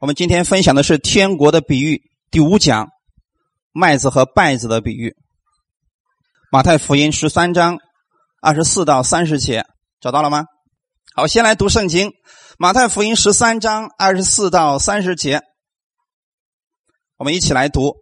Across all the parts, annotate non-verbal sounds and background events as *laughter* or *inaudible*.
我们今天分享的是天国的比喻第五讲，麦子和稗子的比喻。马太福音十三章二十四到三十节，找到了吗？好，先来读圣经。马太福音十三章二十四到三十节，我们一起来读。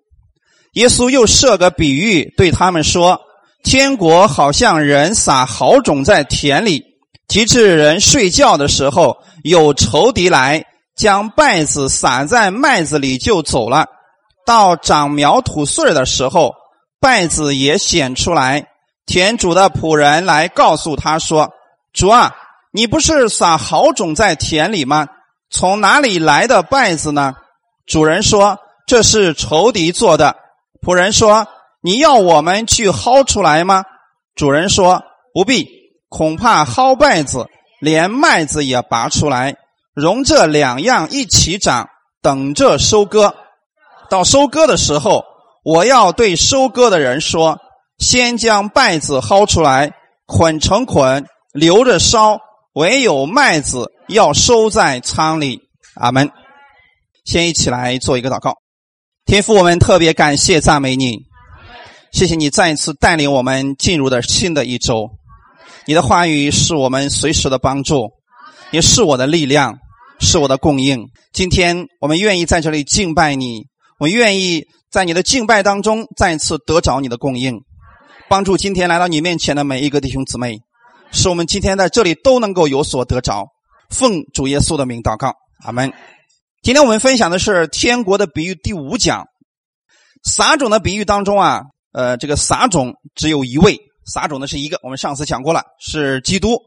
耶稣又设个比喻，对他们说：“天国好像人撒好种在田里，及至人睡觉的时候，有仇敌来。”将稗子撒在麦子里就走了，到长苗吐穗的时候，稗子也显出来。田主的仆人来告诉他说：“主啊，你不是撒好种在田里吗？从哪里来的稗子呢？”主人说：“这是仇敌做的。”仆人说：“你要我们去薅出来吗？”主人说：“不必，恐怕薅稗子，连麦子也拔出来。”容这两样一起长，等着收割。到收割的时候，我要对收割的人说：先将稗子薅出来，捆成捆，留着烧；唯有麦子要收在仓里。阿门。先一起来做一个祷告。天父，我们特别感谢赞美你，谢谢你再一次带领我们进入的新的一周。你的话语是我们随时的帮助，也是我的力量。是我的供应。今天我们愿意在这里敬拜你，我愿意在你的敬拜当中再次得着你的供应，帮助今天来到你面前的每一个弟兄姊妹，使我们今天在这里都能够有所得着。奉主耶稣的名祷告，阿门。今天我们分享的是天国的比喻第五讲，撒种的比喻当中啊，呃，这个撒种只有一位，撒种的是一个，我们上次讲过了，是基督。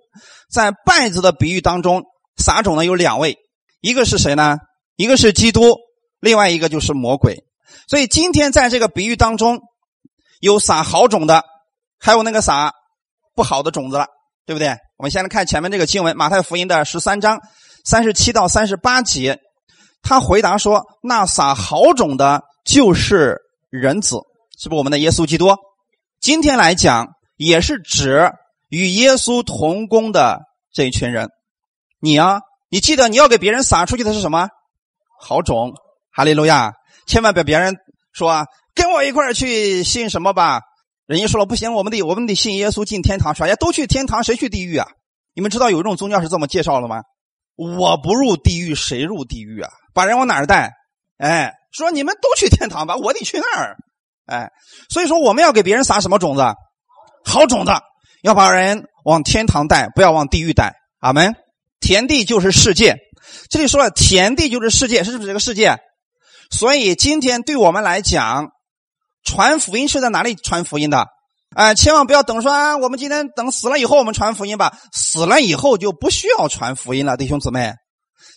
在稗子的比喻当中。撒种的有两位，一个是谁呢？一个是基督，另外一个就是魔鬼。所以今天在这个比喻当中，有撒好种的，还有那个撒不好的种子了，对不对？我们先来看前面这个经文，马太福音的十三章三十七到三十八节，他回答说：“那撒好种的，就是人子，是不是我们的耶稣基督？今天来讲，也是指与耶稣同工的这一群人。”你啊，你记得你要给别人撒出去的是什么好种？哈利路亚！千万别别人说跟我一块去信什么吧。人家说了不行，我们得我们得信耶稣进天堂，说呀都去天堂，谁去地狱啊？你们知道有一种宗教是这么介绍的吗？我不入地狱，谁入地狱啊？把人往哪儿带？哎，说你们都去天堂吧，我得去那儿。哎，所以说我们要给别人撒什么种子？好种子，要把人往天堂带，不要往地狱带。阿门。田地就是世界，这里说了，田地就是世界，是不是这个世界？所以今天对我们来讲，传福音是在哪里传福音的？哎，千万不要等说啊，我们今天等死了以后我们传福音吧，死了以后就不需要传福音了，弟兄姊妹。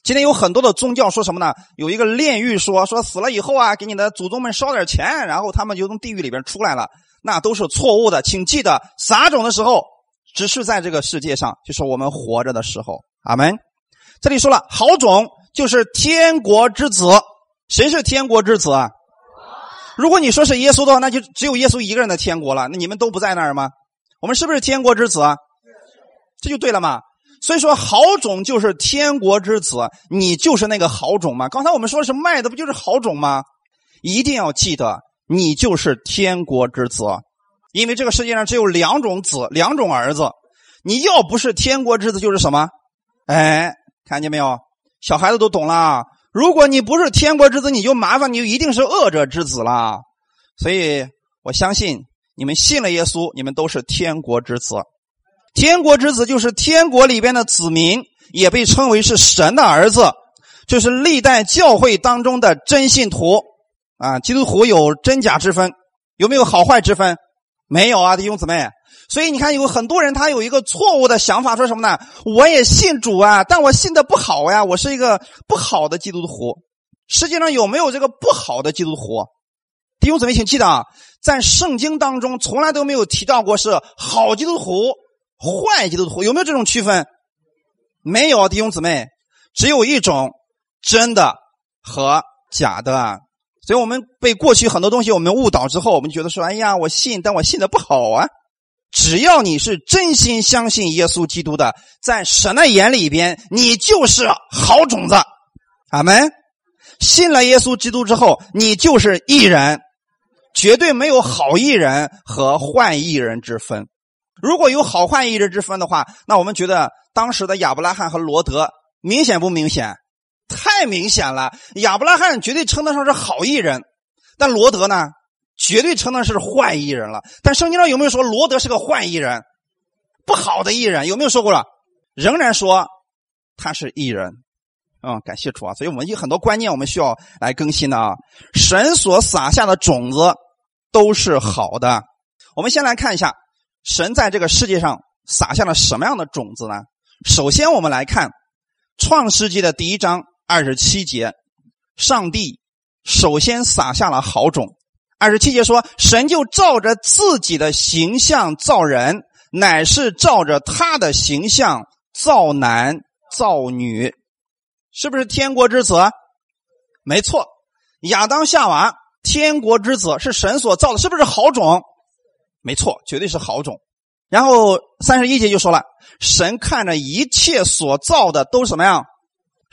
今天有很多的宗教说什么呢？有一个炼狱说，说死了以后啊，给你的祖宗们烧点钱，然后他们就从地狱里边出来了，那都是错误的。请记得撒种的时候，只是在这个世界上，就是我们活着的时候。阿门。这里说了，好种就是天国之子。谁是天国之子啊？如果你说是耶稣的话，那就只有耶稣一个人的天国了。那你们都不在那儿吗？我们是不是天国之子啊？这就对了嘛。所以说，好种就是天国之子，你就是那个好种嘛。刚才我们说的是麦的，不就是好种吗？一定要记得，你就是天国之子，因为这个世界上只有两种子，两种儿子。你要不是天国之子，就是什么？哎，看见没有？小孩子都懂了。如果你不是天国之子，你就麻烦，你就一定是恶者之子了。所以我相信你们信了耶稣，你们都是天国之子。天国之子就是天国里边的子民，也被称为是神的儿子，就是历代教会当中的真信徒啊。基督徒有真假之分，有没有好坏之分？没有啊，弟兄姊妹。所以你看，有很多人他有一个错误的想法，说什么呢？我也信主啊，但我信的不好呀，我是一个不好的基督徒。实际上有没有这个不好的基督徒？弟兄姊妹，请记得啊，在圣经当中从来都没有提到过是好基督徒、坏基督徒，有没有这种区分？没有，弟兄姊妹，只有一种真的和假的。所以我们被过去很多东西我们误导之后，我们觉得说，哎呀，我信，但我信的不好啊。只要你是真心相信耶稣基督的，在神的眼里边，你就是好种子，阿门。信了耶稣基督之后，你就是义人，绝对没有好义人和坏义人之分。如果有好坏义人之分的话，那我们觉得当时的亚伯拉罕和罗德明显不明显？太明显了。亚伯拉罕绝对称得上是好艺人，但罗德呢，绝对称得上是坏艺人了。但圣经上有没有说罗德是个坏艺人，不好的艺人？有没有说过了？仍然说他是艺人。嗯，感谢主啊！所以我们有很多观念我们需要来更新的啊。神所撒下的种子都是好的。我们先来看一下。神在这个世界上撒下了什么样的种子呢？首先，我们来看《创世纪》的第一章二十七节，上帝首先撒下了好种。二十七节说：“神就照着自己的形象造人，乃是照着他的形象造男造女。”是不是天国之子？没错，亚当夏娃，天国之子是神所造的，是不是好种？没错，绝对是好种。然后三十一节就说了，神看着一切所造的都是什么呀，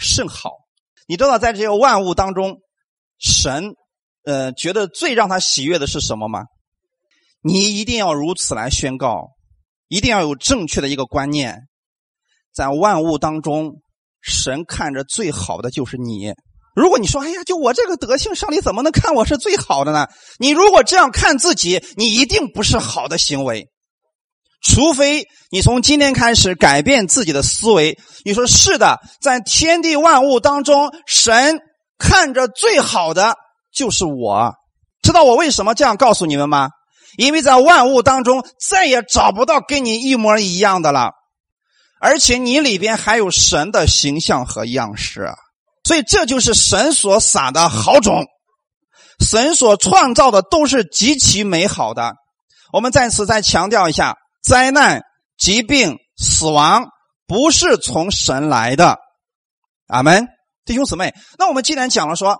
甚好。你知道，在这些万物当中，神呃觉得最让他喜悦的是什么吗？你一定要如此来宣告，一定要有正确的一个观念，在万物当中，神看着最好的就是你。如果你说：“哎呀，就我这个德性，上帝怎么能看我是最好的呢？”你如果这样看自己，你一定不是好的行为。除非你从今天开始改变自己的思维。你说是的，在天地万物当中，神看着最好的就是我。知道我为什么这样告诉你们吗？因为在万物当中再也找不到跟你一模一样的了，而且你里边还有神的形象和样式。所以这就是神所撒的好种，神所创造的都是极其美好的。我们在此再强调一下：灾难、疾病、死亡不是从神来的。阿门，弟兄姊妹。那我们既然讲了说，《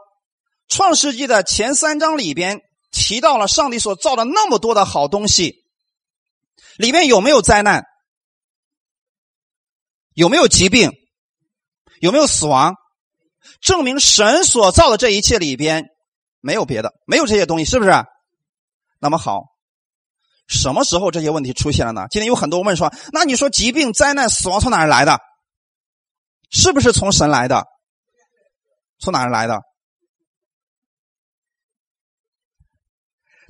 创世纪》的前三章里边提到了上帝所造的那么多的好东西，里面有没有灾难？有没有疾病？有没有死亡？证明神所造的这一切里边没有别的，没有这些东西，是不是？那么好，什么时候这些问题出现了呢？今天有很多问说：“那你说疾病、灾难、死亡从哪儿来的？是不是从神来的？从哪儿来的？”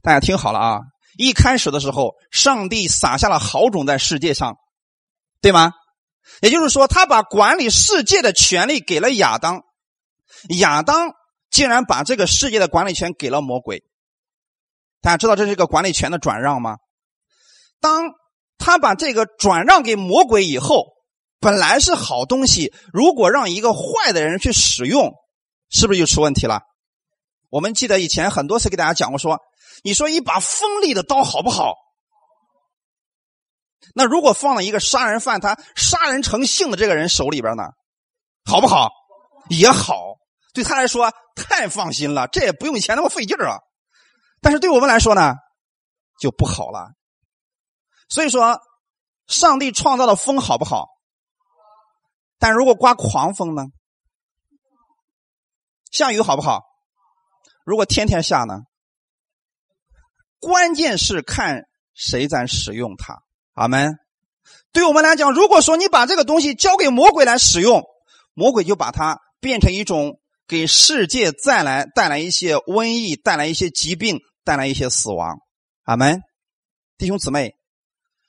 大家听好了啊！一开始的时候，上帝撒下了好种在世界上，对吗？也就是说，他把管理世界的权利给了亚当。亚当竟然把这个世界的管理权给了魔鬼，大家知道这是一个管理权的转让吗？当他把这个转让给魔鬼以后，本来是好东西，如果让一个坏的人去使用，是不是就出问题了？我们记得以前很多次给大家讲过，说你说一把锋利的刀好不好？那如果放了一个杀人犯，他杀人成性的这个人手里边呢，好不好？也好。对他来说太放心了，这也不用以前那么费劲儿啊。但是对我们来说呢，就不好了。所以说，上帝创造的风好不好？但如果刮狂风呢？下雨好不好？如果天天下呢？关键是看谁在使用它。阿门。对我们来讲，如果说你把这个东西交给魔鬼来使用，魔鬼就把它变成一种。给世界再来带来一些瘟疫，带来一些疾病，带来一些死亡。阿门，弟兄姊妹。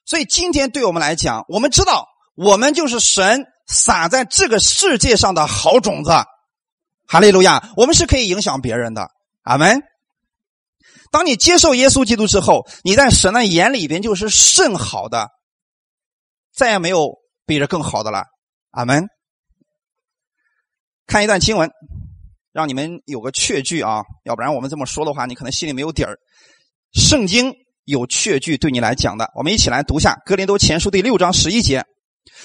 所以今天对我们来讲，我们知道我们就是神撒在这个世界上的好种子。哈利路亚，我们是可以影响别人的。阿门。当你接受耶稣基督之后，你在神的眼里边就是甚好的，再也没有比这更好的了。阿门。看一段经文。让你们有个确据啊，要不然我们这么说的话，你可能心里没有底儿。圣经有确据对你来讲的，我们一起来读下《哥林多前书》第六章十一节：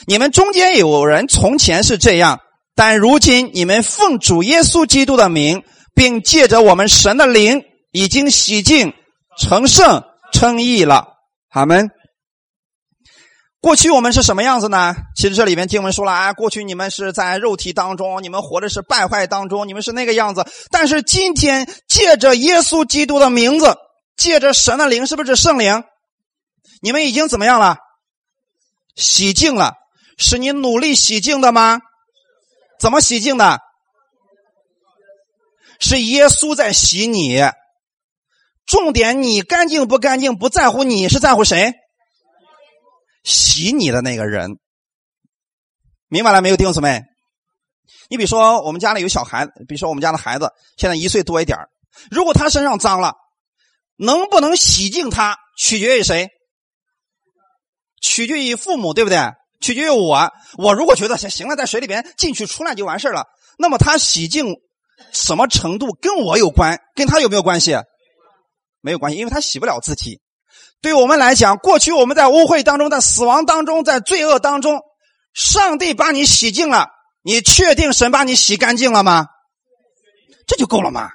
你们中间有人从前是这样，但如今你们奉主耶稣基督的名，并借着我们神的灵，已经洗净、成圣、称义了。阿门。过去我们是什么样子呢？其实这里面经文说了啊，过去你们是在肉体当中，你们活的是败坏当中，你们是那个样子。但是今天借着耶稣基督的名字，借着神的灵，是不是圣灵？你们已经怎么样了？洗净了？是你努力洗净的吗？怎么洗净的？是耶稣在洗你。重点，你干净不干净不在乎，你是在乎谁？洗你的那个人，明白了没有，弟兄姊妹？你比如说，我们家里有小孩，比如说我们家的孩子现在一岁多一点如果他身上脏了，能不能洗净他，取决于谁？取决于父母，对不对？取决于我。我如果觉得行行了，在水里边进去出来就完事了，那么他洗净什么程度跟我有关，跟他有没有关系？没有关系，因为他洗不了自己。对我们来讲，过去我们在污秽当中，在死亡当中，在罪恶当中，上帝把你洗净了，你确定神把你洗干净了吗？这就够了吗？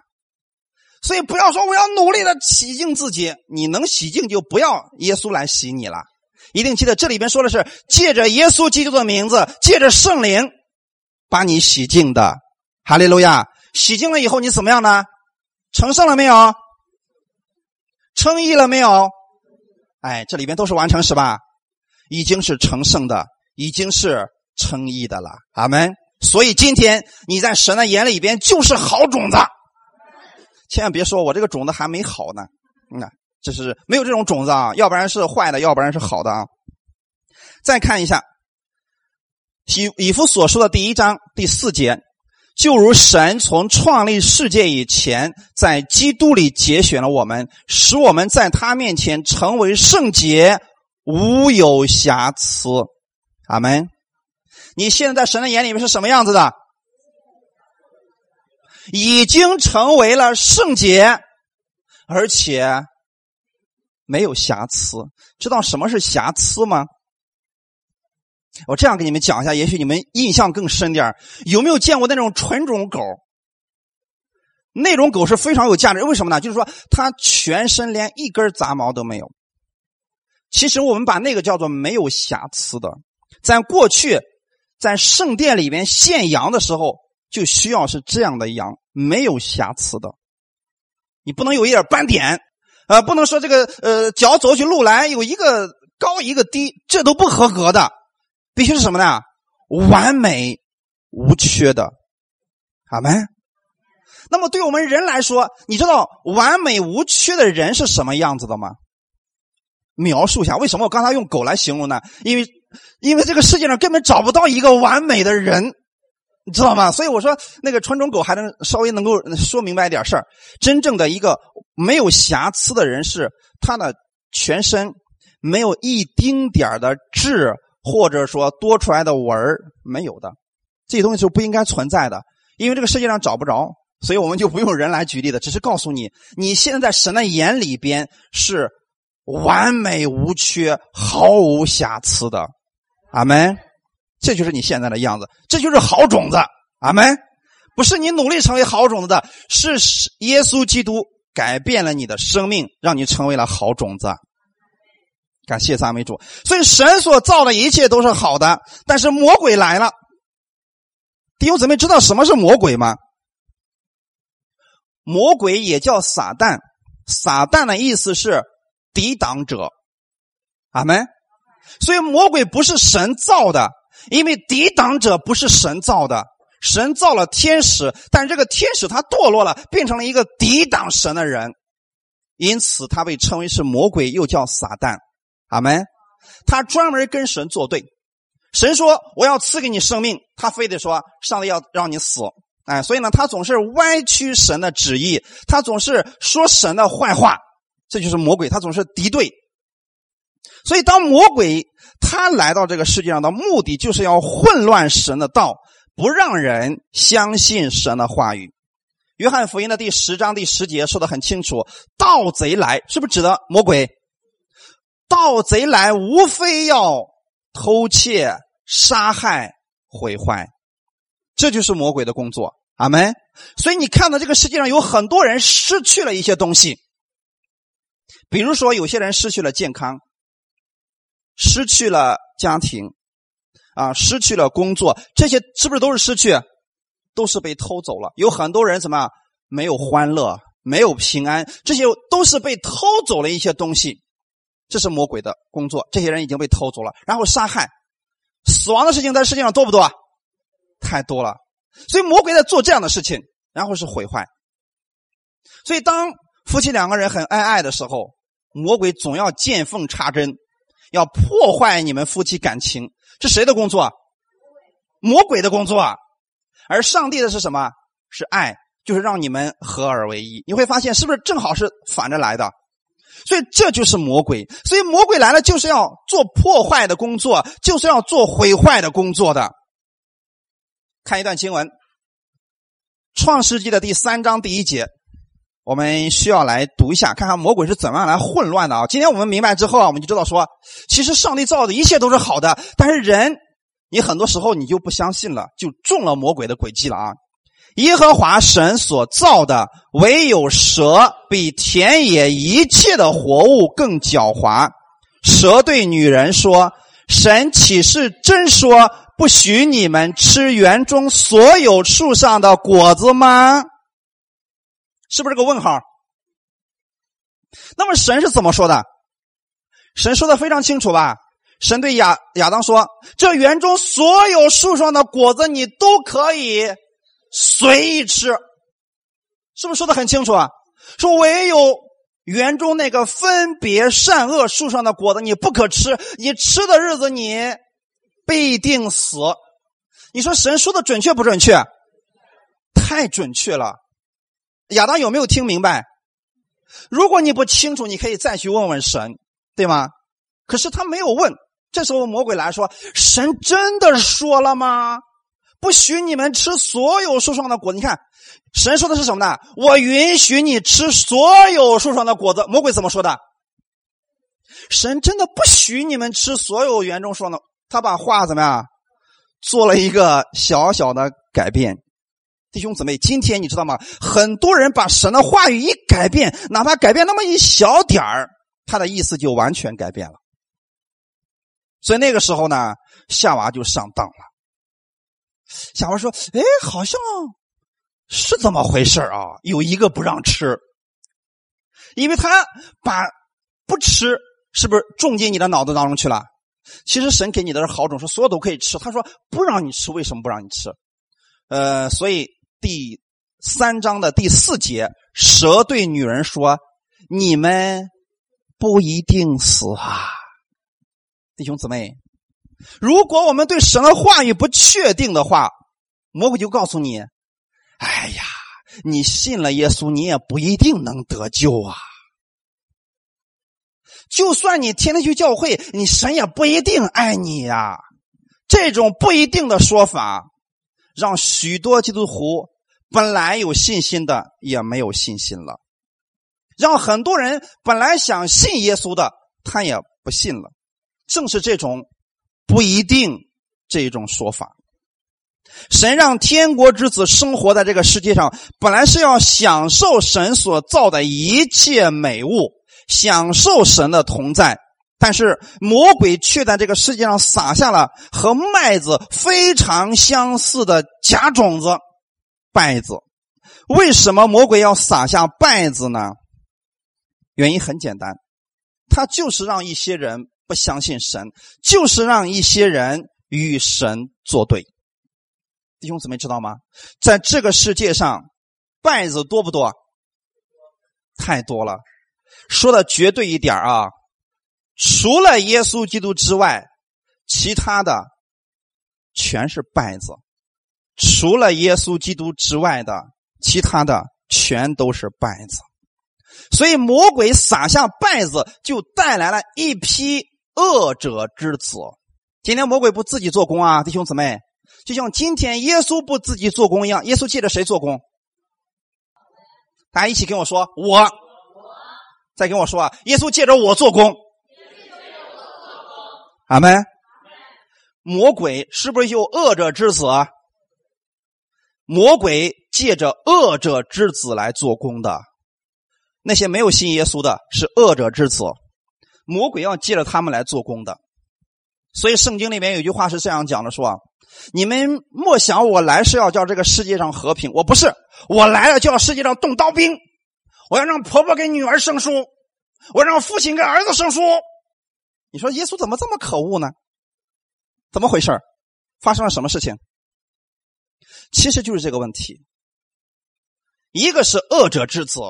所以不要说我要努力的洗净自己，你能洗净就不要耶稣来洗你了。一定记得这里边说的是借着耶稣基督的名字，借着圣灵把你洗净的。哈利路亚！洗净了以后你怎么样呢？成圣了没有？称义了没有？哎，这里边都是完成是吧？已经是成圣的，已经是称义的了。阿门。所以今天你在神的眼里边就是好种子，千万别说我这个种子还没好呢。嗯，这是没有这种种子啊，要不然是坏的，要不然是好的啊。再看一下以以弗所说的第一章第四节。就如神从创立世界以前，在基督里节选了我们，使我们在他面前成为圣洁，无有瑕疵。阿门。你现在在神的眼里面是什么样子的？已经成为了圣洁，而且没有瑕疵。知道什么是瑕疵吗？我这样给你们讲一下，也许你们印象更深点有没有见过那种纯种狗？那种狗是非常有价值，为什么呢？就是说它全身连一根杂毛都没有。其实我们把那个叫做没有瑕疵的。在过去，在圣殿里边献羊的时候，就需要是这样的羊，没有瑕疵的。你不能有一点斑点，呃，不能说这个呃脚走起路来有一个高一个低，这都不合格的。必须是什么呢？完美无缺的，好没？那么对我们人来说，你知道完美无缺的人是什么样子的吗？描述一下，为什么我刚才用狗来形容呢？因为，因为这个世界上根本找不到一个完美的人，你知道吗？所以我说那个纯种狗还能稍微能够说明白一点事儿。真正的一个没有瑕疵的人，是他的全身没有一丁点的痣。或者说多出来的纹儿没有的，这些东西是不应该存在的，因为这个世界上找不着，所以我们就不用人来举例的，只是告诉你，你现在在神的眼里边是完美无缺、毫无瑕疵的，阿门。这就是你现在的样子，这就是好种子，阿门。不是你努力成为好种子的，是耶稣基督改变了你的生命，让你成为了好种子。感谢赞美主，所以神所造的一切都是好的，但是魔鬼来了。弟兄姊妹，知道什么是魔鬼吗？魔鬼也叫撒旦，撒旦的意思是抵挡者。阿门。所以魔鬼不是神造的，因为抵挡者不是神造的。神造了天使，但这个天使他堕落了，变成了一个抵挡神的人，因此他被称为是魔鬼，又叫撒旦。阿门，他专门跟神作对，神说我要赐给你生命，他非得说上帝要让你死，哎，所以呢，他总是歪曲神的旨意，他总是说神的坏话，这就是魔鬼，他总是敌对。所以当魔鬼他来到这个世界上的目的，就是要混乱神的道，不让人相信神的话语。约翰福音的第十章第十节说的很清楚，盗贼来，是不是指的魔鬼？盗贼来，无非要偷窃、杀害、毁坏，这就是魔鬼的工作。阿门。所以你看到这个世界上有很多人失去了一些东西，比如说有些人失去了健康，失去了家庭，啊，失去了工作，这些是不是都是失去？都是被偷走了。有很多人什么没有欢乐，没有平安，这些都是被偷走了一些东西。这是魔鬼的工作，这些人已经被偷走了，然后杀害、死亡的事情在世界上多不多？太多了。所以魔鬼在做这样的事情，然后是毁坏。所以当夫妻两个人很恩爱的时候，魔鬼总要见缝插针，要破坏你们夫妻感情。这谁的工作？魔鬼的工作。而上帝的是什么？是爱，就是让你们合而为一。你会发现，是不是正好是反着来的？所以这就是魔鬼。所以魔鬼来了，就是要做破坏的工作，就是要做毁坏的工作的。看一段经文，《创世纪》的第三章第一节，我们需要来读一下，看看魔鬼是怎么样来混乱的啊！今天我们明白之后啊，我们就知道说，其实上帝造的一切都是好的，但是人，你很多时候你就不相信了，就中了魔鬼的诡计了啊！耶和华神所造的，唯有蛇比田野一切的活物更狡猾。蛇对女人说：“神岂是真说？”不许你们吃园中所有树上的果子吗？是不是个问号？那么神是怎么说的？神说的非常清楚吧？神对亚亚当说：“这园中所有树上的果子，你都可以随意吃。”是不是说的很清楚啊？说唯有园中那个分别善恶树上的果子，你不可吃。你吃的日子，你。必定死，你说神说的准确不准确？太准确了。亚当有没有听明白？如果你不清楚，你可以再去问问神，对吗？可是他没有问。这时候魔鬼来说：“神真的说了吗？不许你们吃所有树上的果子。”你看，神说的是什么呢？我允许你吃所有树上的果子。魔鬼怎么说的？神真的不许你们吃所有园中树上的。他把话怎么样做了一个小小的改变，弟兄姊妹，今天你知道吗？很多人把神的话语一改变，哪怕改变那么一小点儿，他的意思就完全改变了。所以那个时候呢，夏娃就上当了。夏娃说：“哎，好像是怎么回事啊？有一个不让吃，因为他把不吃是不是种进你的脑子当中去了？”其实神给你的是好种，说所有都可以吃。他说不让你吃，为什么不让你吃？呃，所以第三章的第四节，蛇对女人说：“你们不一定死啊，弟兄姊妹。如果我们对神的话语不确定的话，魔鬼就告诉你：哎呀，你信了耶稣，你也不一定能得救啊。”就算你天天去教会，你神也不一定爱你呀。这种不一定的说法，让许多基督徒本来有信心的也没有信心了，让很多人本来想信耶稣的，他也不信了。正是这种不一定这种说法，神让天国之子生活在这个世界上，本来是要享受神所造的一切美物。享受神的同在，但是魔鬼却在这个世界上撒下了和麦子非常相似的假种子——稗子。为什么魔鬼要撒下稗子呢？原因很简单，他就是让一些人不相信神，就是让一些人与神作对。弟兄姊妹知道吗？在这个世界上，稗子多不多？太多了。说的绝对一点啊，除了耶稣基督之外，其他的全是败子；除了耶稣基督之外的，其他的全都是败子。所以魔鬼撒下败子，就带来了一批恶者之子。今天魔鬼不自己做工啊，弟兄姊妹，就像今天耶稣不自己做工一样。耶稣借着谁做工？大家一起跟我说，我。再跟我说啊！耶稣借着我做工，阿门。魔鬼是不是有恶者之子？魔鬼借着恶者之子来做工的，那些没有信耶稣的，是恶者之子。魔鬼要借着他们来做工的。所以圣经里面有句话是这样讲的：说你们莫想我来是要叫这个世界上和平，我不是，我来了叫世界上动刀兵，我要让婆婆给女儿生书，我让父亲给儿子生书。你说耶稣怎么这么可恶呢？怎么回事发生了什么事情？其实就是这个问题。一个是恶者之子，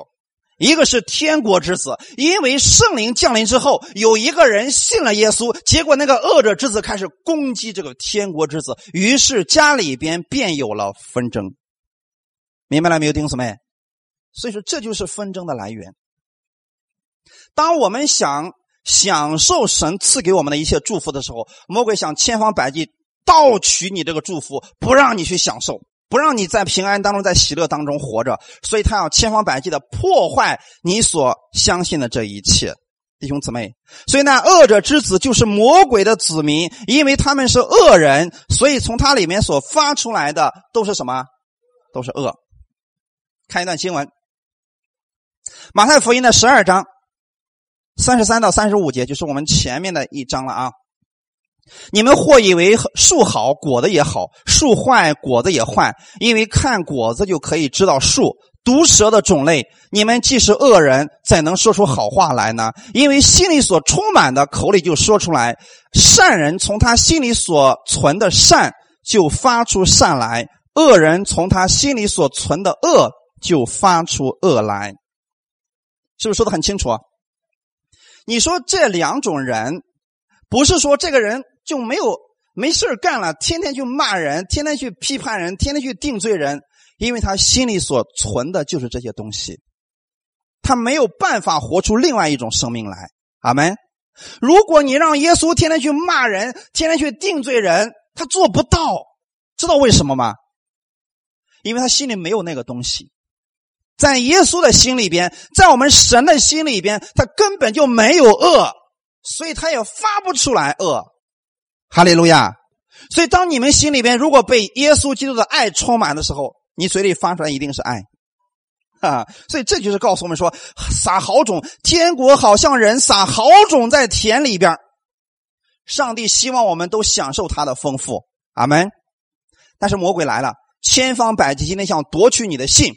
一个是天国之子。因为圣灵降临之后，有一个人信了耶稣，结果那个恶者之子开始攻击这个天国之子，于是家里边便有了纷争。明白了没有，弟兄姊妹？所以说，这就是纷争的来源。当我们想享受神赐给我们的一切祝福的时候，魔鬼想千方百计盗取你这个祝福，不让你去享受。不让你在平安当中，在喜乐当中活着，所以他要千方百计的破坏你所相信的这一切，弟兄姊妹。所以那恶者之子就是魔鬼的子民，因为他们是恶人，所以从他里面所发出来的都是什么？都是恶。看一段经文，《马太福音》的十二章三十三到三十五节，就是我们前面的一章了啊。你们或以为树好果子也好，树坏果子也坏，因为看果子就可以知道树。毒蛇的种类，你们既是恶人，怎能说出好话来呢？因为心里所充满的，口里就说出来。善人从他心里所存的善就发出善来，恶人从他心里所存的恶就发出恶来。是不是说的很清楚？你说这两种人，不是说这个人。就没有没事干了，天天去骂人，天天去批判人，天天去定罪人，因为他心里所存的就是这些东西，他没有办法活出另外一种生命来。阿门。如果你让耶稣天天去骂人，天天去定罪人，他做不到。知道为什么吗？因为他心里没有那个东西，在耶稣的心里边，在我们神的心里边，他根本就没有恶，所以他也发不出来恶。哈利路亚！所以，当你们心里边如果被耶稣基督的爱充满的时候，你嘴里发出来一定是爱，啊！所以这就是告诉我们说，撒好种，天国好像人撒好种在田里边，上帝希望我们都享受他的丰富，阿门。但是魔鬼来了，千方百计，今天想夺取你的信，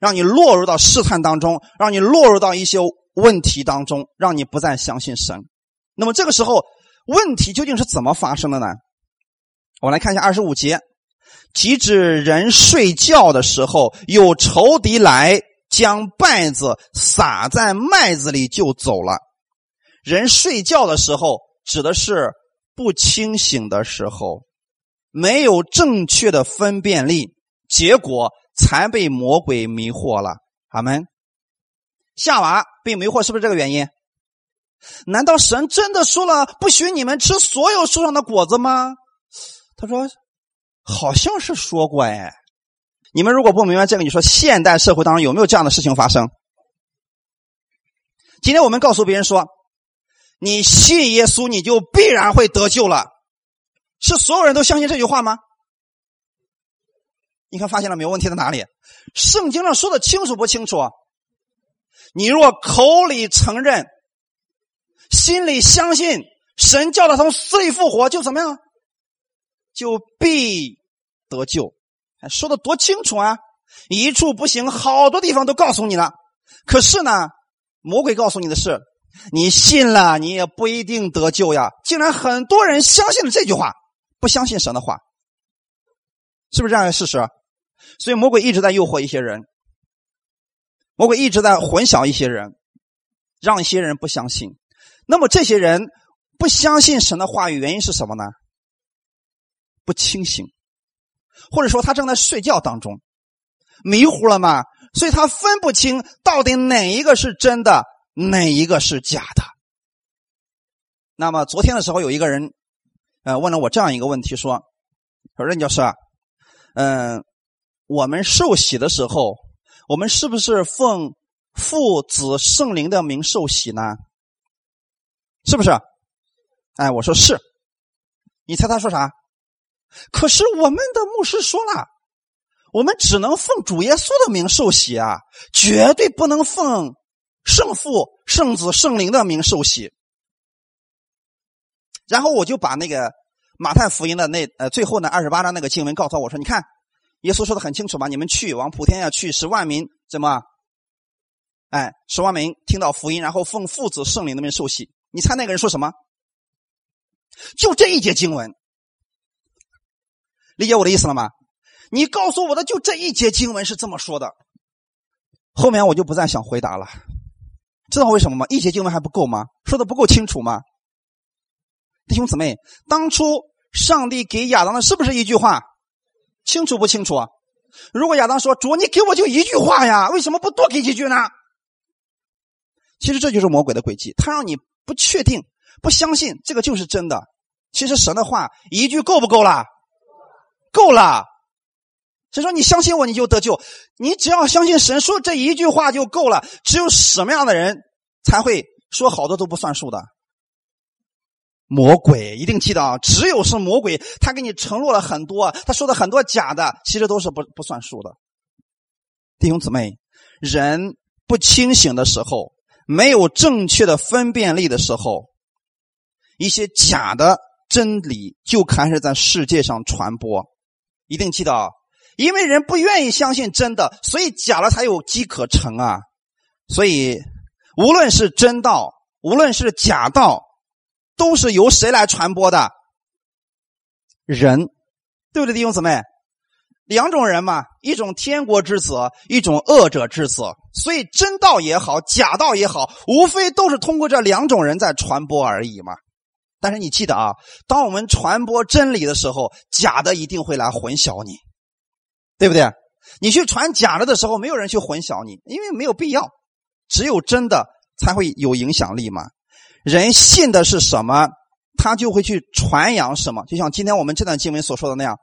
让你落入到试探当中，让你落入到一些问题当中，让你不再相信神。那么这个时候。问题究竟是怎么发生的呢？我们来看一下二十五节：即指人睡觉的时候，有仇敌来将稗子撒在麦子里就走了。人睡觉的时候，指的是不清醒的时候，没有正确的分辨力，结果才被魔鬼迷惑了。阿门。夏娃被迷惑，是不是这个原因？难道神真的说了不许你们吃所有树上的果子吗？他说，好像是说过哎。你们如果不明白这个，你说现代社会当中有没有这样的事情发生？今天我们告诉别人说，你信耶稣，你就必然会得救了，是所有人都相信这句话吗？你看发现了没有？问题在哪里？圣经上说的清楚不清楚？你若口里承认。心里相信神叫他从死里复活，就怎么样？就必得救。说的多清楚啊！一处不行，好多地方都告诉你了。可是呢，魔鬼告诉你的是，你信了，你也不一定得救呀。竟然很多人相信了这句话，不相信神的话，是不是这样的事实？所以魔鬼一直在诱惑一些人，魔鬼一直在混淆一些人，让一些人不相信。那么这些人不相信神的话语，原因是什么呢？不清醒，或者说他正在睡觉当中，迷糊了吗？所以他分不清到底哪一个是真的，哪一个是假的。那么昨天的时候，有一个人呃问了我这样一个问题，说：“说任教师，嗯，我们受洗的时候，我们是不是奉父子圣灵的名受洗呢？”是不是？哎，我说是。你猜他说啥？可是我们的牧师说了，我们只能奉主耶稣的名受洗啊，绝对不能奉圣父、圣子、圣灵的名受洗。然后我就把那个马太福音的那呃最后那二十八章那个经文告诉他我说：“你看，耶稣说的很清楚嘛，你们去往普天下去，十万民怎么？哎，十万民听到福音，然后奉父子圣灵的名受洗。你猜那个人说什么？就这一节经文，理解我的意思了吗？你告诉我的就这一节经文是这么说的，后面我就不再想回答了。知道为什么吗？一节经文还不够吗？说的不够清楚吗？弟兄姊妹，当初上帝给亚当的是不是一句话？清楚不清楚？如果亚当说：“主，你给我就一句话呀，为什么不多给几句呢？”其实这就是魔鬼的诡计，他让你不确定、不相信这个就是真的。其实神的话一句够不够啦？够了。所以说，你相信我，你就得救。你只要相信神说这一句话就够了。只有什么样的人才会说好多都不算数的？魔鬼一定记得啊！只有是魔鬼，他给你承诺了很多，他说的很多假的，其实都是不不算数的。弟兄姊妹，人不清醒的时候，没有正确的分辨力的时候，一些假的真理就开始在世界上传播。一定记得啊！因为人不愿意相信真的，所以假了才有机可乘啊！所以无论是真道，无论是假道，都是由谁来传播的？人，对不对，弟兄姊妹？两种人嘛，一种天国之子，一种恶者之子。所以真道也好，假道也好，无非都是通过这两种人在传播而已嘛。但是你记得啊，当我们传播真理的时候，假的一定会来混淆你。对不对？你去传假的的时候，没有人去混淆你，因为没有必要。只有真的才会有影响力嘛。人信的是什么，他就会去传扬什么。就像今天我们这段经文所说的那样，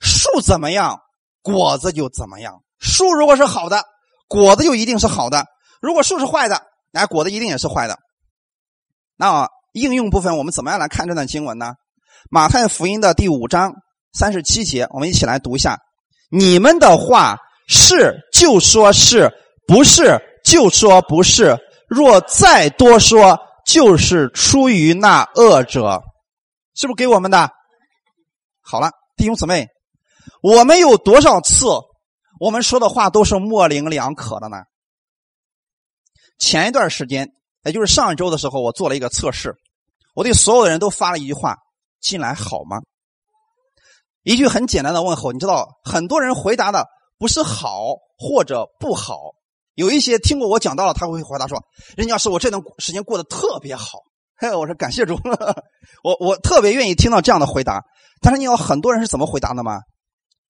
树怎么样，果子就怎么样。树如果是好的，果子就一定是好的；如果树是坏的，那果子一定也是坏的。那应用部分，我们怎么样来看这段经文呢？马太福音的第五章三十七节，我们一起来读一下。你们的话是就说是不是就说不是，若再多说，就是出于那恶者，是不是给我们的？好了，弟兄姊妹，我们有多少次我们说的话都是模棱两可的呢？前一段时间，也就是上一周的时候，我做了一个测试，我对所有的人都发了一句话：进来好吗？一句很简单的问候，你知道，很多人回答的不是好或者不好。有一些听过我讲到了，他会回答说：“任教师，我这段时间过得特别好。”嘿，我说感谢主，*laughs* 我我特别愿意听到这样的回答。但是你要很多人是怎么回答的吗？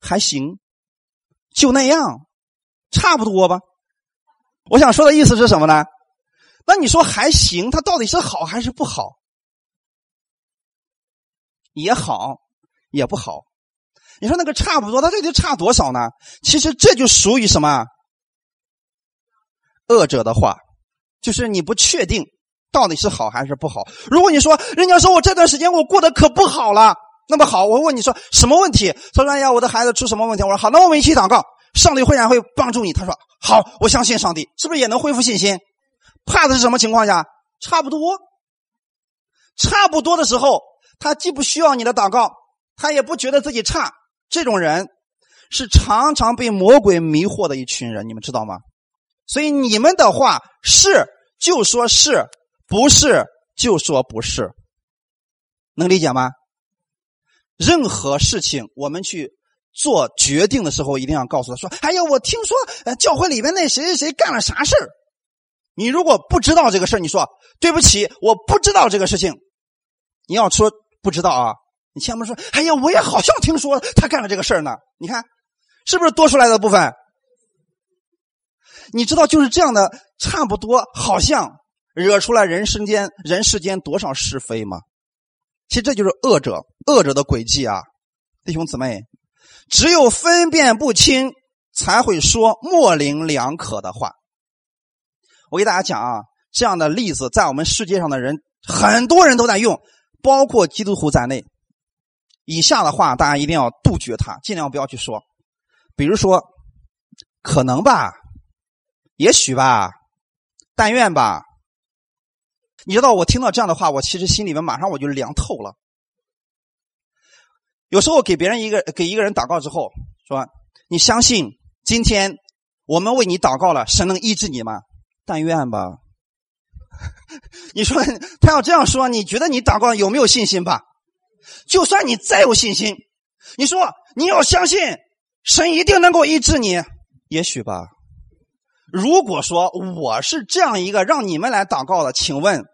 还行，就那样，差不多吧。我想说的意思是什么呢？那你说还行，它到底是好还是不好？也好，也不好。你说那个差不多，它到底差多少呢？其实这就属于什么？恶者的话，就是你不确定到底是好还是不好。如果你说人家说我这段时间我过得可不好了，那么好，我问你说什么问题？他说：“哎呀，我的孩子出什么问题？”我说：“好，那我们一起祷告，上帝会然会帮助你。”他说：“好，我相信上帝，是不是也能恢复信心？”怕的是什么情况下？差不多，差不多的时候，他既不需要你的祷告，他也不觉得自己差。这种人是常常被魔鬼迷惑的一群人，你们知道吗？所以你们的话是就说是不是就说不是，能理解吗？任何事情我们去做决定的时候，一定要告诉他说：“哎呀，我听说呃教会里面那谁谁谁干了啥事。”你如果不知道这个事，你说对不起，我不知道这个事情。你要说不知道啊。你千万不说：“哎呀，我也好像听说他干了这个事呢。”你看，是不是多出来的部分？你知道就是这样的，差不多好像惹出来人世间人世间多少是非吗？其实这就是恶者恶者的诡计啊！弟兄姊妹，只有分辨不清，才会说模棱两可的话。我给大家讲啊，这样的例子在我们世界上的人很多人都在用，包括基督徒在内。以下的话，大家一定要杜绝它，尽量不要去说。比如说，可能吧，也许吧，但愿吧。你知道，我听到这样的话，我其实心里面马上我就凉透了。有时候给别人一个给一个人祷告之后，说你相信今天我们为你祷告了，神能医治你吗？但愿吧。*laughs* 你说他要这样说，你觉得你祷告有没有信心吧？就算你再有信心，你说你要相信神一定能够医治你，也许吧。如果说我是这样一个让你们来祷告的，请问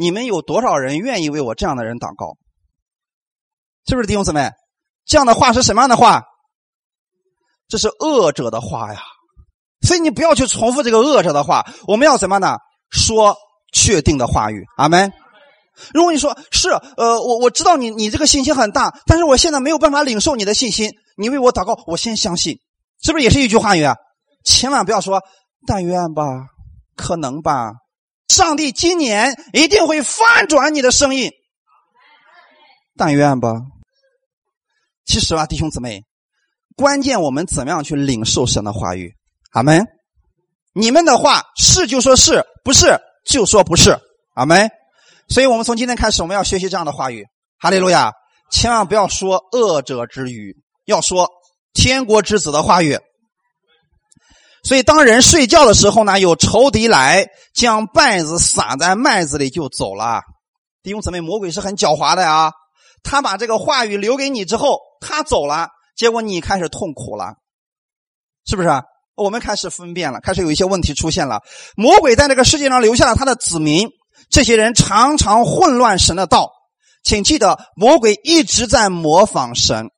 你们有多少人愿意为我这样的人祷告？是不是弟兄姊妹？这样的话是什么样的话？这是恶者的话呀！所以你不要去重复这个恶者的话。我们要怎么呢？说确定的话语。阿门。如果你说是呃，我我知道你你这个信心很大，但是我现在没有办法领受你的信心。你为我祷告，我先相信，是不是也是一句话语啊？千万不要说但愿吧，可能吧。上帝今年一定会翻转你的生意。但愿吧。其实啊，弟兄姊妹，关键我们怎么样去领受神的话语？阿门。你们的话是就说是不是就说不是？阿门。所以我们从今天开始，我们要学习这样的话语。哈利路亚！千万不要说恶者之语，要说天国之子的话语。所以，当人睡觉的时候呢，有仇敌来将稗子撒在麦子里就走了。弟兄姊妹，魔鬼是很狡猾的呀。他把这个话语留给你之后，他走了，结果你开始痛苦了，是不是？我们开始分辨了，开始有一些问题出现了。魔鬼在这个世界上留下了他的子民，这些人常常混乱神的道。请记得，魔鬼一直在模仿神。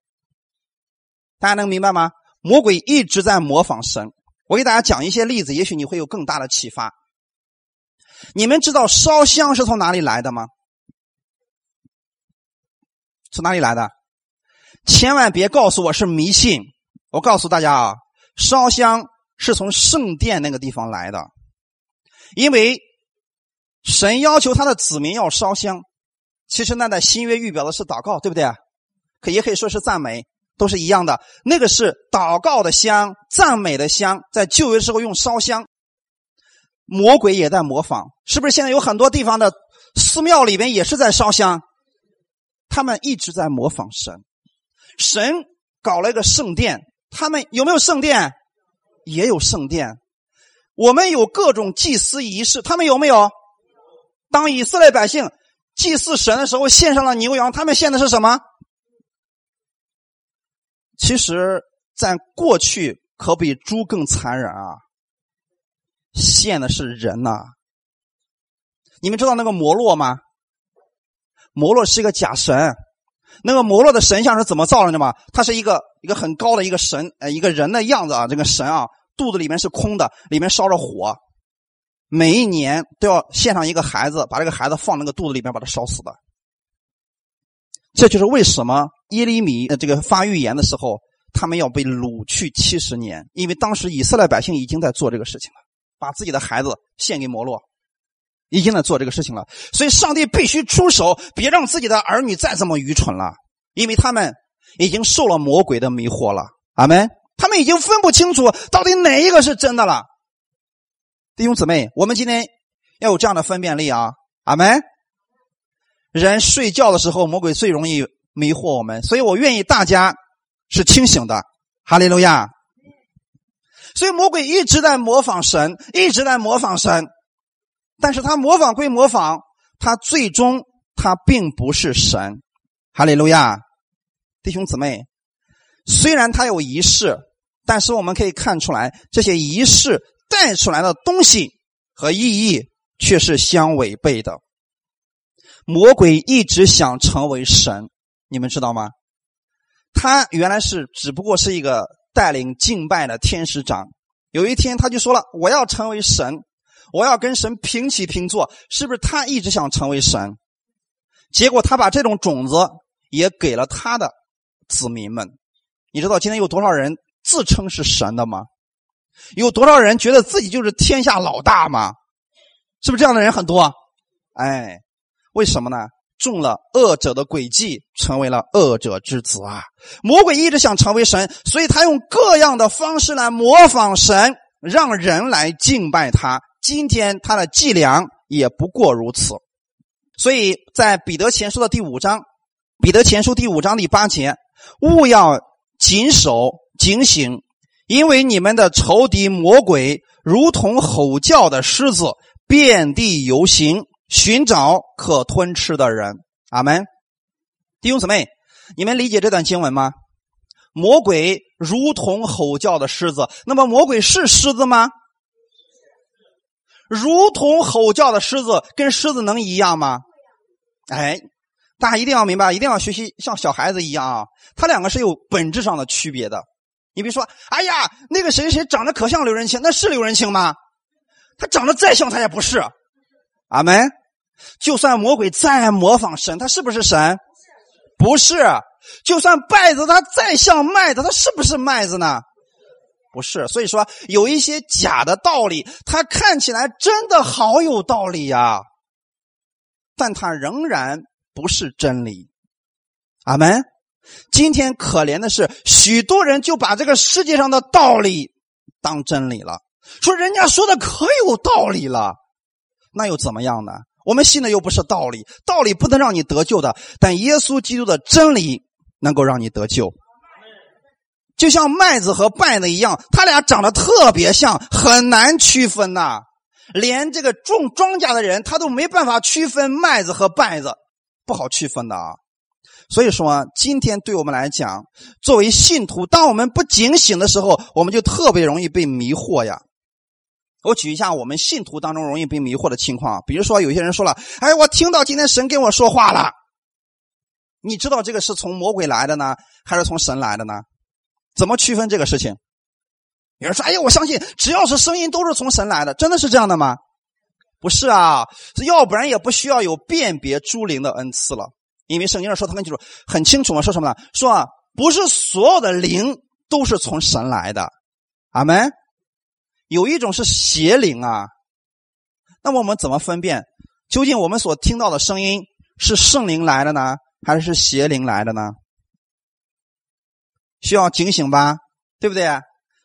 大家能明白吗？魔鬼一直在模仿神。我给大家讲一些例子，也许你会有更大的启发。你们知道烧香是从哪里来的吗？从哪里来的？千万别告诉我是迷信！我告诉大家啊，烧香是从圣殿那个地方来的，因为神要求他的子民要烧香。其实那在新约预表的是祷告，对不对？可也可以说是赞美，都是一样的。那个是祷告的香，赞美的香，在旧约时候用烧香。魔鬼也在模仿，是不是？现在有很多地方的寺庙里面也是在烧香。他们一直在模仿神，神搞了一个圣殿，他们有没有圣殿？也有圣殿。我们有各种祭祀仪式，他们有没有？当以色列百姓祭祀神的时候，献上了牛羊，他们献的是什么？其实，在过去可比猪更残忍啊！献的是人呐。你们知道那个摩洛吗？摩洛是一个假神，那个摩洛的神像是怎么造的吗？他是一个一个很高的一个神，呃，一个人的样子啊。这个神啊，肚子里面是空的，里面烧着火，每一年都要献上一个孩子，把这个孩子放那个肚子里面，把他烧死的。这就是为什么耶利米的这个发预言的时候，他们要被掳去七十年，因为当时以色列百姓已经在做这个事情了，把自己的孩子献给摩洛。已经在做这个事情了，所以上帝必须出手，别让自己的儿女再这么愚蠢了，因为他们已经受了魔鬼的迷惑了。阿门。他们已经分不清楚到底哪一个是真的了。弟兄姊妹，我们今天要有这样的分辨力啊！阿门。人睡觉的时候，魔鬼最容易迷惑我们，所以我愿意大家是清醒的。哈利路亚。所以魔鬼一直在模仿神，一直在模仿神。但是他模仿归模仿，他最终他并不是神，哈利路亚，弟兄姊妹，虽然他有仪式，但是我们可以看出来，这些仪式带出来的东西和意义却是相违背的。魔鬼一直想成为神，你们知道吗？他原来是只不过是一个带领敬拜的天使长，有一天他就说了：“我要成为神。”我要跟神平起平坐，是不是他一直想成为神？结果他把这种种子也给了他的子民们。你知道今天有多少人自称是神的吗？有多少人觉得自己就是天下老大吗？是不是这样的人很多？哎，为什么呢？中了恶者的诡计，成为了恶者之子啊！魔鬼一直想成为神，所以他用各样的方式来模仿神，让人来敬拜他。今天他的伎俩也不过如此，所以在彼得前书的第五章，彼得前书第五章第八节，勿要谨守警醒，因为你们的仇敌魔鬼如同吼叫的狮子，遍地游行，寻找可吞吃的人。阿门。弟兄姊妹，你们理解这段经文吗？魔鬼如同吼叫的狮子，那么魔鬼是狮子吗？如同吼叫的狮子，跟狮子能一样吗？哎，大家一定要明白，一定要学习像小孩子一样啊！他两个是有本质上的区别的。你比如说，哎呀，那个谁谁长得可像刘仁清，那是刘仁清吗？他长得再像，他也不是。阿门。就算魔鬼再模仿神，他是不是神？不是。就算麦子，它再像麦子，它是不是麦子呢？不是。所以说，有一些假的道理，它看起来真的好有道理呀，但它仍然不是真理。阿门。今天可怜的是，许多人就把这个世界上的道理当真理了，说人家说的可有道理了，那又怎么样呢？我们信的又不是道理，道理不能让你得救的，但耶稣基督的真理。能够让你得救，就像麦子和稗子一样，它俩长得特别像，很难区分呐。连这个种庄稼的人，他都没办法区分麦子和稗子，不好区分的啊。所以说，今天对我们来讲，作为信徒，当我们不警醒的时候，我们就特别容易被迷惑呀。我举一下我们信徒当中容易被迷惑的情况，比如说有些人说了：“哎，我听到今天神跟我说话了。”你知道这个是从魔鬼来的呢，还是从神来的呢？怎么区分这个事情？有人说：“哎呀，我相信只要是声音都是从神来的。”真的是这样的吗？不是啊，要不然也不需要有辨别诸灵的恩赐了。因为圣经上说他很清楚，很清楚嘛，说什么呢？说，不是所有的灵都是从神来的。阿门。有一种是邪灵啊。那么我们怎么分辨？究竟我们所听到的声音是圣灵来的呢？还是邪灵来的呢？需要警醒吧，对不对？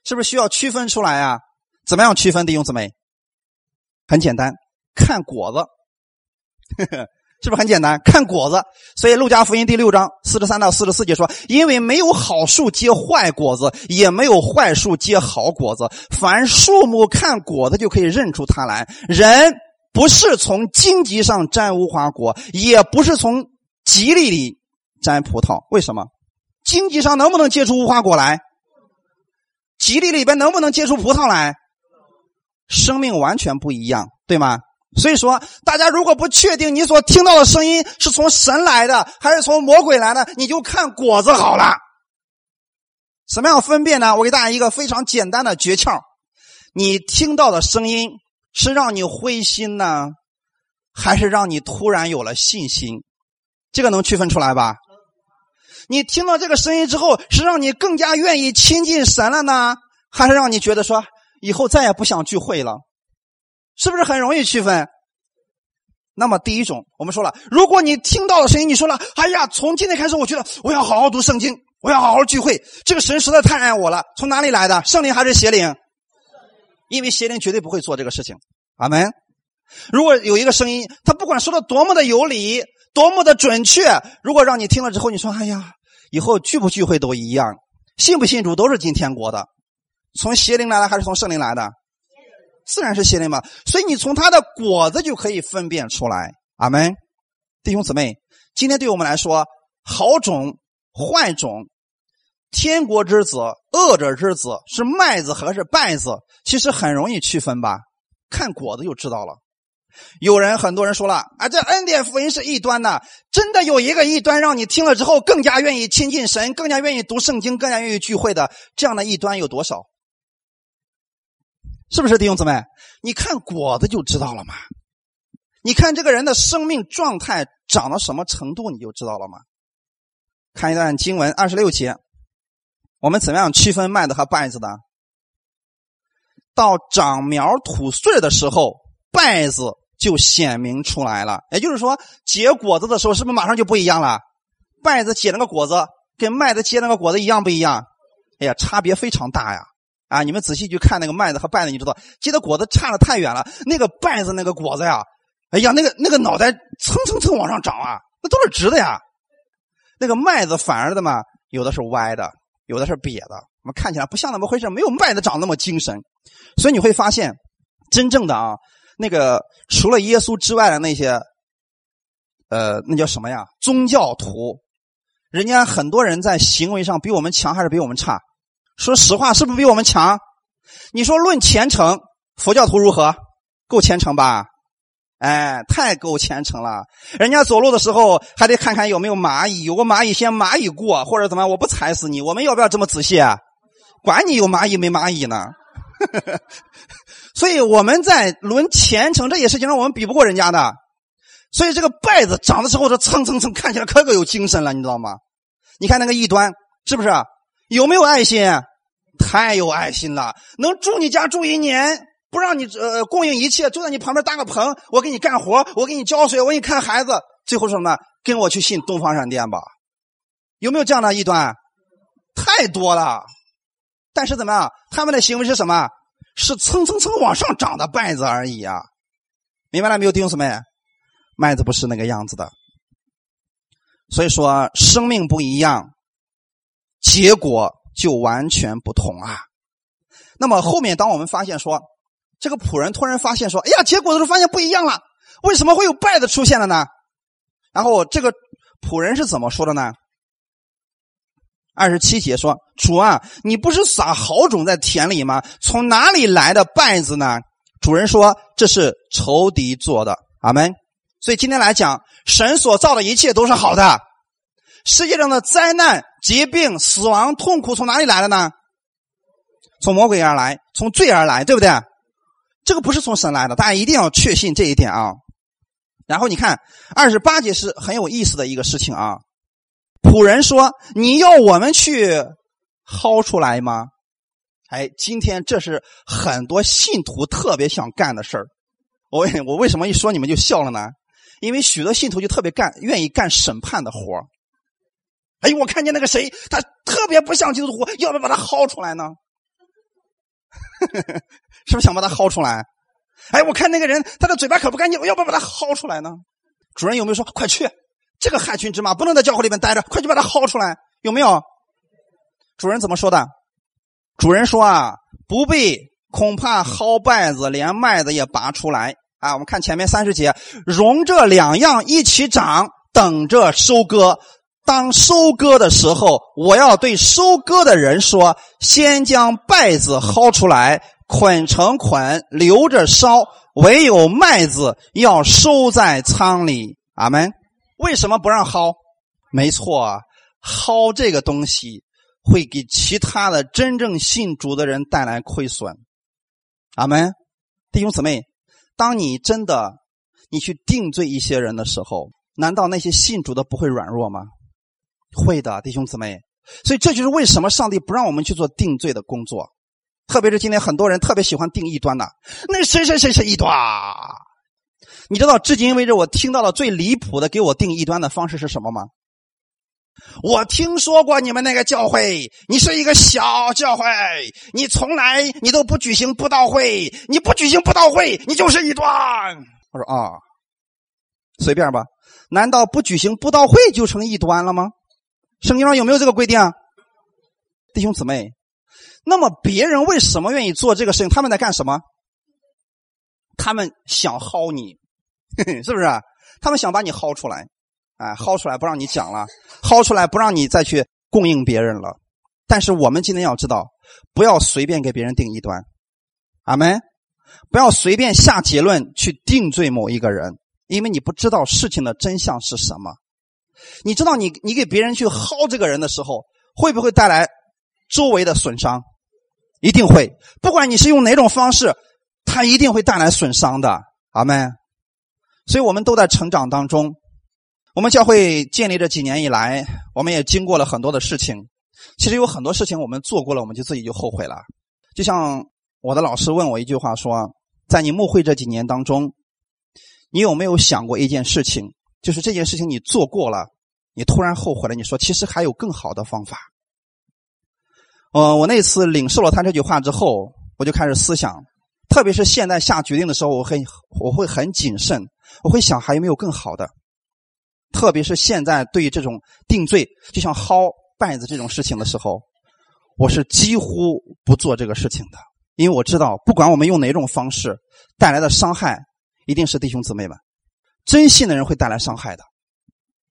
是不是需要区分出来啊？怎么样区分弟兄姊妹？很简单，看果子，呵呵是不是很简单？看果子。所以《路加福音》第六章四十三到四十四节说：“因为没有好树结坏果子，也没有坏树结好果子。凡树木看果子就可以认出它来。人不是从荆棘上摘无花果，也不是从。”吉利里摘葡萄，为什么？荆棘上能不能结出无花果来？吉利里边能不能结出葡萄来？生命完全不一样，对吗？所以说，大家如果不确定你所听到的声音是从神来的还是从魔鬼来的，你就看果子好了。什么样分辨呢？我给大家一个非常简单的诀窍：你听到的声音是让你灰心呢，还是让你突然有了信心？这个能区分出来吧？你听到这个声音之后，是让你更加愿意亲近神了呢，还是让你觉得说以后再也不想聚会了？是不是很容易区分？那么第一种，我们说了，如果你听到的声音，你说了，哎呀，从今天开始，我觉得我要好好读圣经，我要好好聚会，这个神实在太爱我了。从哪里来的？圣灵还是邪灵？因为邪灵绝对不会做这个事情。阿门。如果有一个声音，他不管说的多么的有理。多么的准确！如果让你听了之后，你说：“哎呀，以后聚不聚会都一样，信不信主都是进天国的。”从邪灵来的还是从圣灵来的？自然是邪灵嘛。所以你从它的果子就可以分辨出来。阿门，弟兄姊妹，今天对我们来说，好种、坏种、天国之子、恶者之子是麦子还是稗子，其实很容易区分吧？看果子就知道了。有人，很多人说了啊，这恩典福音是异端的，真的有一个异端，让你听了之后更加愿意亲近神，更加愿意读圣经，更加愿意聚会的这样的异端有多少？是不是弟兄姊妹？你看果子就知道了嘛？你看这个人的生命状态长到什么程度，你就知道了吗？看一段经文，二十六节，我们怎么样区分麦子和稗子的？到长苗吐穗的时候，稗子。就显明出来了，也就是说，结果子的时候是不是马上就不一样了？稗子结那个果子跟麦子结那个果子一样不一样？哎呀，差别非常大呀！啊，你们仔细去看那个麦子和稗子，你知道结的果子差的太远了。那个稗子那个果子呀，哎呀，那个那个脑袋蹭蹭蹭往上长啊，那都是直的呀。那个麦子反而的嘛，有的是歪的，有的是瘪的，我们看起来不像那么回事，没有麦子长那么精神。所以你会发现，真正的啊，那个除了耶稣之外的那些，呃，那叫什么呀？宗教徒，人家很多人在行为上比我们强还是比我们差？说实话，是不是比我们强？你说论虔诚，佛教徒如何？够虔诚吧？哎，太够虔诚了！人家走路的时候还得看看有没有蚂蚁，有个蚂蚁先蚂蚁过，或者怎么？我不踩死你！我们要不要这么仔细？啊？管你有蚂蚁没蚂蚁呢？*laughs* 所以我们在论虔诚这些事情上，我们比不过人家的。所以这个拜子长的时候，这蹭蹭蹭，看起来可可有精神了，你知道吗？你看那个异端，是不是有没有爱心？太有爱心了，能住你家住一年。不让你呃供应一切，就在你旁边搭个棚，我给你干活，我给你浇水，我给你看孩子。最后说什么？跟我去信东方闪电吧？有没有这样的异端？太多了。但是怎么样？他们的行为是什么？是蹭蹭蹭往上涨的麦子而已啊！明白了没有，弟兄姊妹？麦子不是那个样子的。所以说，生命不一样，结果就完全不同啊。那么后面，当我们发现说。这个仆人突然发现说：“哎呀，结果的时候发现不一样了，为什么会有败的出现了呢？”然后这个仆人是怎么说的呢？二十七节说：“主啊，你不是撒好种在田里吗？从哪里来的败子呢？”主人说：“这是仇敌做的。”阿门。所以今天来讲，神所造的一切都是好的。世界上的灾难、疾病、死亡、痛苦从哪里来的呢？从魔鬼而来，从罪而来，对不对？这个不是从神来的，大家一定要确信这一点啊。然后你看二十八节是很有意思的一个事情啊。仆人说：“你要我们去薅出来吗？”哎，今天这是很多信徒特别想干的事儿。我我为什么一说你们就笑了呢？因为许多信徒就特别干，愿意干审判的活哎，我看见那个谁，他特别不像基督徒，要不要把他薅出来呢？*laughs* 是不是想把他薅出来？哎，我看那个人，他的嘴巴可不干净，我要不要把他薅出来呢？主人有没有说快去？这个害群之马不能在教会里面待着，快去把他薅出来，有没有？主人怎么说的？主人说啊，不必，恐怕薅败子，连麦子也拔出来啊。我们看前面三十节，容这两样一起长，等着收割。当收割的时候，我要对收割的人说：先将稗子薅出来，捆成捆，留着烧；唯有麦子要收在仓里。阿门。为什么不让薅？没错，薅这个东西会给其他的真正信主的人带来亏损。阿门。弟兄姊妹，当你真的你去定罪一些人的时候，难道那些信主的不会软弱吗？会的，弟兄姊妹，所以这就是为什么上帝不让我们去做定罪的工作，特别是今天很多人特别喜欢定异端的，那谁谁谁是异端？你知道至今为止我听到的最离谱的给我定异端的方式是什么吗？我听说过你们那个教会，你是一个小教会，你从来你都不举行布道会，你不举行布道会，你就是异端。我说啊，随便吧，难道不举行布道会就成异端了吗？圣经上有没有这个规定啊，弟兄姊妹？那么别人为什么愿意做这个事情？他们在干什么？他们想薅你，*laughs* 是不是？他们想把你薅出来，哎，薅出来不让你讲了，薅出来不让你再去供应别人了。但是我们今天要知道，不要随便给别人定一端，阿门。不要随便下结论去定罪某一个人，因为你不知道事情的真相是什么。你知道，你你给别人去薅这个人的时候，会不会带来周围的损伤？一定会。不管你是用哪种方式，他一定会带来损伤的。阿门。所以我们都在成长当中。我们教会建立这几年以来，我们也经过了很多的事情。其实有很多事情我们做过了，我们就自己就后悔了。就像我的老师问我一句话说：“在你牧会这几年当中，你有没有想过一件事情？”就是这件事情你做过了，你突然后悔了。你说其实还有更好的方法。呃，我那次领受了他这句话之后，我就开始思想，特别是现在下决定的时候，我很我会很谨慎，我会想还有没有更好的。特别是现在对于这种定罪，就像薅稗子这种事情的时候，我是几乎不做这个事情的，因为我知道，不管我们用哪种方式带来的伤害，一定是弟兄姊妹们真信的人会带来伤害的。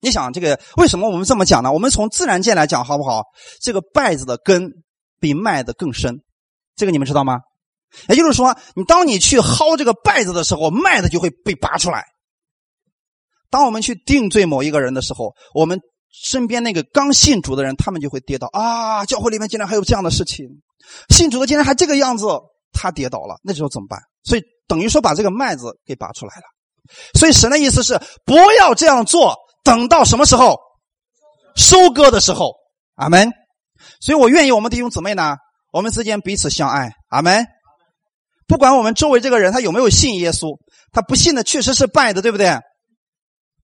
你想，这个为什么我们这么讲呢？我们从自然界来讲，好不好？这个稗子的根比麦子更深，这个你们知道吗？也就是说，你当你去薅这个稗子的时候，麦子就会被拔出来。当我们去定罪某一个人的时候，我们身边那个刚信主的人，他们就会跌倒啊！教会里面竟然还有这样的事情，信主的竟然还这个样子，他跌倒了，那时候怎么办？所以等于说把这个麦子给拔出来了。所以神的意思是不要这样做，等到什么时候收割的时候，阿门。所以我愿意我们弟兄姊妹呢，我们之间彼此相爱，阿门。不管我们周围这个人他有没有信耶稣，他不信的确实是败的，对不对？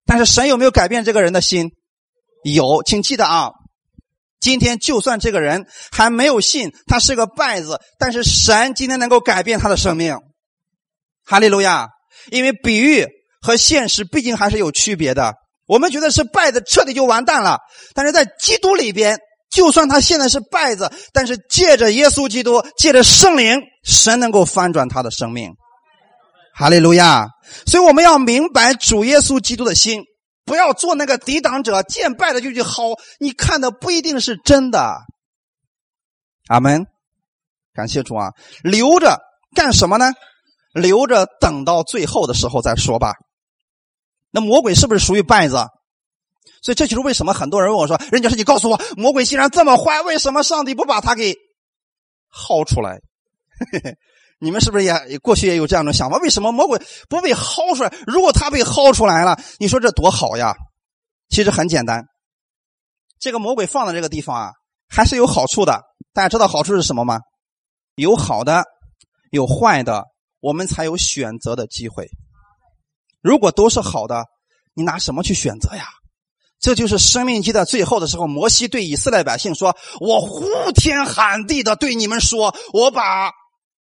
但是神有没有改变这个人的心？有，请记得啊，今天就算这个人还没有信，他是个败子，但是神今天能够改变他的生命。哈利路亚！因为比喻和现实毕竟还是有区别的。我们觉得是败子，彻底就完蛋了。但是在基督里边，就算他现在是败子，但是借着耶稣基督，借着圣灵，神能够翻转他的生命。哈利路亚！所以我们要明白主耶稣基督的心，不要做那个抵挡者，见败的就去薅。你看的不一定是真的。阿门！感谢主啊！留着干什么呢？留着等到最后的时候再说吧。那魔鬼是不是属于败子？所以这就是为什么很多人问我说：“任教师，你告诉我，魔鬼既然这么坏，为什么上帝不把他给薅出来？” *laughs* 你们是不是也过去也有这样的想法？为什么魔鬼不被薅出来？如果他被薅出来了，你说这多好呀？其实很简单，这个魔鬼放在这个地方啊，还是有好处的。大家知道好处是什么吗？有好的，有坏的，我们才有选择的机会。如果都是好的，你拿什么去选择呀？这就是生命期的最后的时候，摩西对以色列百姓说：“我呼天喊地的对你们说，我把。”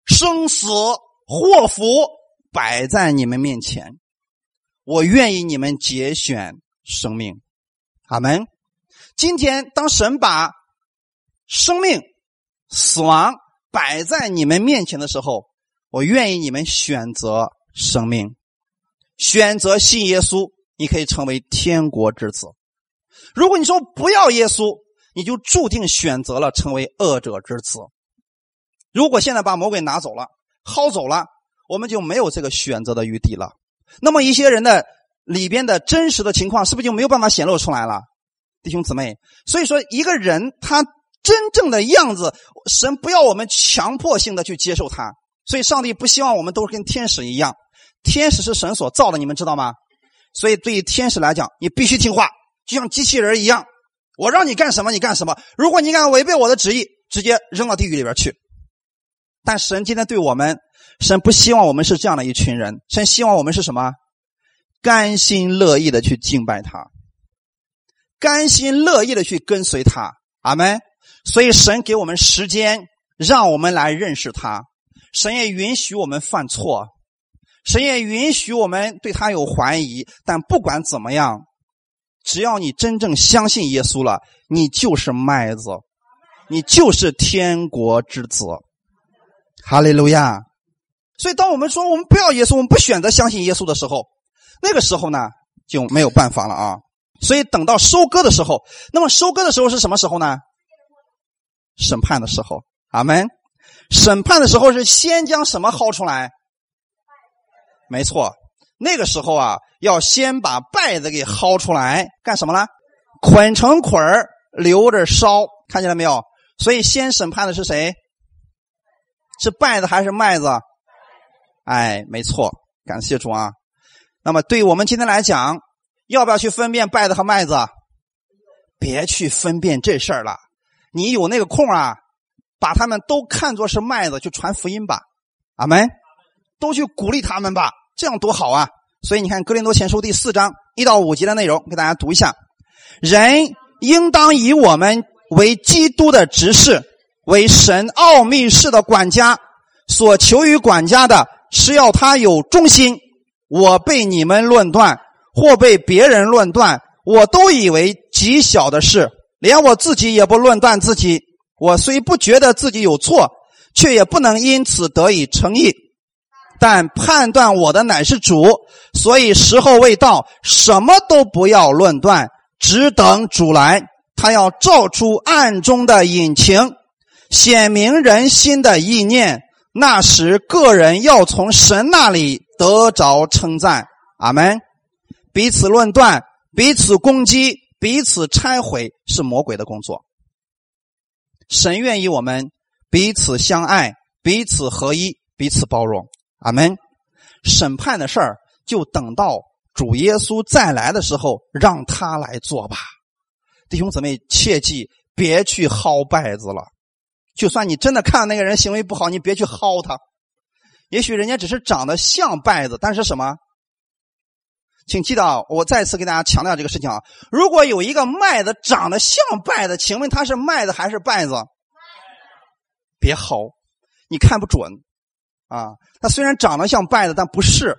生死祸福摆在你们面前，我愿意你们节选生命，阿门。今天当神把生命、死亡摆在你们面前的时候，我愿意你们选择生命，选择信耶稣，你可以成为天国之子。如果你说不要耶稣，你就注定选择了成为恶者之子。如果现在把魔鬼拿走了、薅走了，我们就没有这个选择的余地了。那么一些人的里边的真实的情况，是不是就没有办法显露出来了？弟兄姊妹，所以说一个人他真正的样子，神不要我们强迫性的去接受他。所以上帝不希望我们都跟天使一样，天使是神所造的，你们知道吗？所以对于天使来讲，你必须听话，就像机器人一样，我让你干什么你干什么。如果你敢违背我的旨意，直接扔到地狱里边去。但神今天对我们，神不希望我们是这样的一群人，神希望我们是什么？甘心乐意的去敬拜他，甘心乐意的去跟随他，阿门。所以神给我们时间，让我们来认识他。神也允许我们犯错，神也允许我们对他有怀疑。但不管怎么样，只要你真正相信耶稣了，你就是麦子，你就是天国之子。哈利路亚！所以，当我们说我们不要耶稣，我们不选择相信耶稣的时候，那个时候呢就没有办法了啊！所以，等到收割的时候，那么收割的时候是什么时候呢？审判的时候，阿门。审判的时候是先将什么薅出来？没错，那个时候啊，要先把稗子给薅出来，干什么呢？捆成捆儿，留着烧，看见了没有？所以，先审判的是谁？是稗子还是麦子？哎，没错，感谢主啊。那么，对我们今天来讲，要不要去分辨稗子和麦子？别去分辨这事儿了。你有那个空啊，把他们都看作是麦子，去传福音吧。阿门，都去鼓励他们吧，这样多好啊！所以你看《格林多前书》第四章一到五节的内容，给大家读一下：人应当以我们为基督的执事。为神奥秘式的管家，所求于管家的是要他有忠心。我被你们论断，或被别人论断，我都以为极小的事。连我自己也不论断自己。我虽不觉得自己有错，却也不能因此得以称义。但判断我的乃是主，所以时候未到，什么都不要论断，只等主来。他要照出暗中的隐情，显明人心的意念。那时，个人要从神那里得着称赞。阿门。彼此论断，彼此攻击，彼此拆毁，是魔鬼的工作。神愿意我们彼此相爱，彼此合一，彼此包容。阿门。审判的事儿，就等到主耶稣再来的时候，让他来做吧。弟兄姊妹，切记别去薅败子了。就算你真的看那个人行为不好，你别去薅他。也许人家只是长得像败子，但是什么？请记得，我再次给大家强调这个事情啊！如果有一个麦子长得像败子，请问他是麦子还是败子？别薅，你看不准啊！他虽然长得像败子，但不是，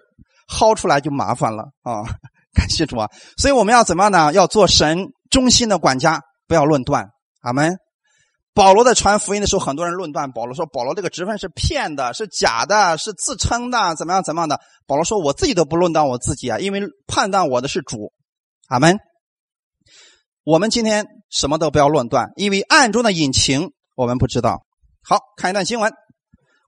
薅出来就麻烦了啊！*laughs* 感谢主啊！所以我们要怎么样呢？要做神。忠心的管家，不要论断。阿门。保罗在传福音的时候，很多人论断保罗，说保罗这个职分是骗的，是假的，是自称的，怎么样怎么样的。保罗说：“我自己都不论断我自己啊，因为判断我的是主。”阿门。我们今天什么都不要论断，因为暗中的隐情我们不知道。好看一段经文，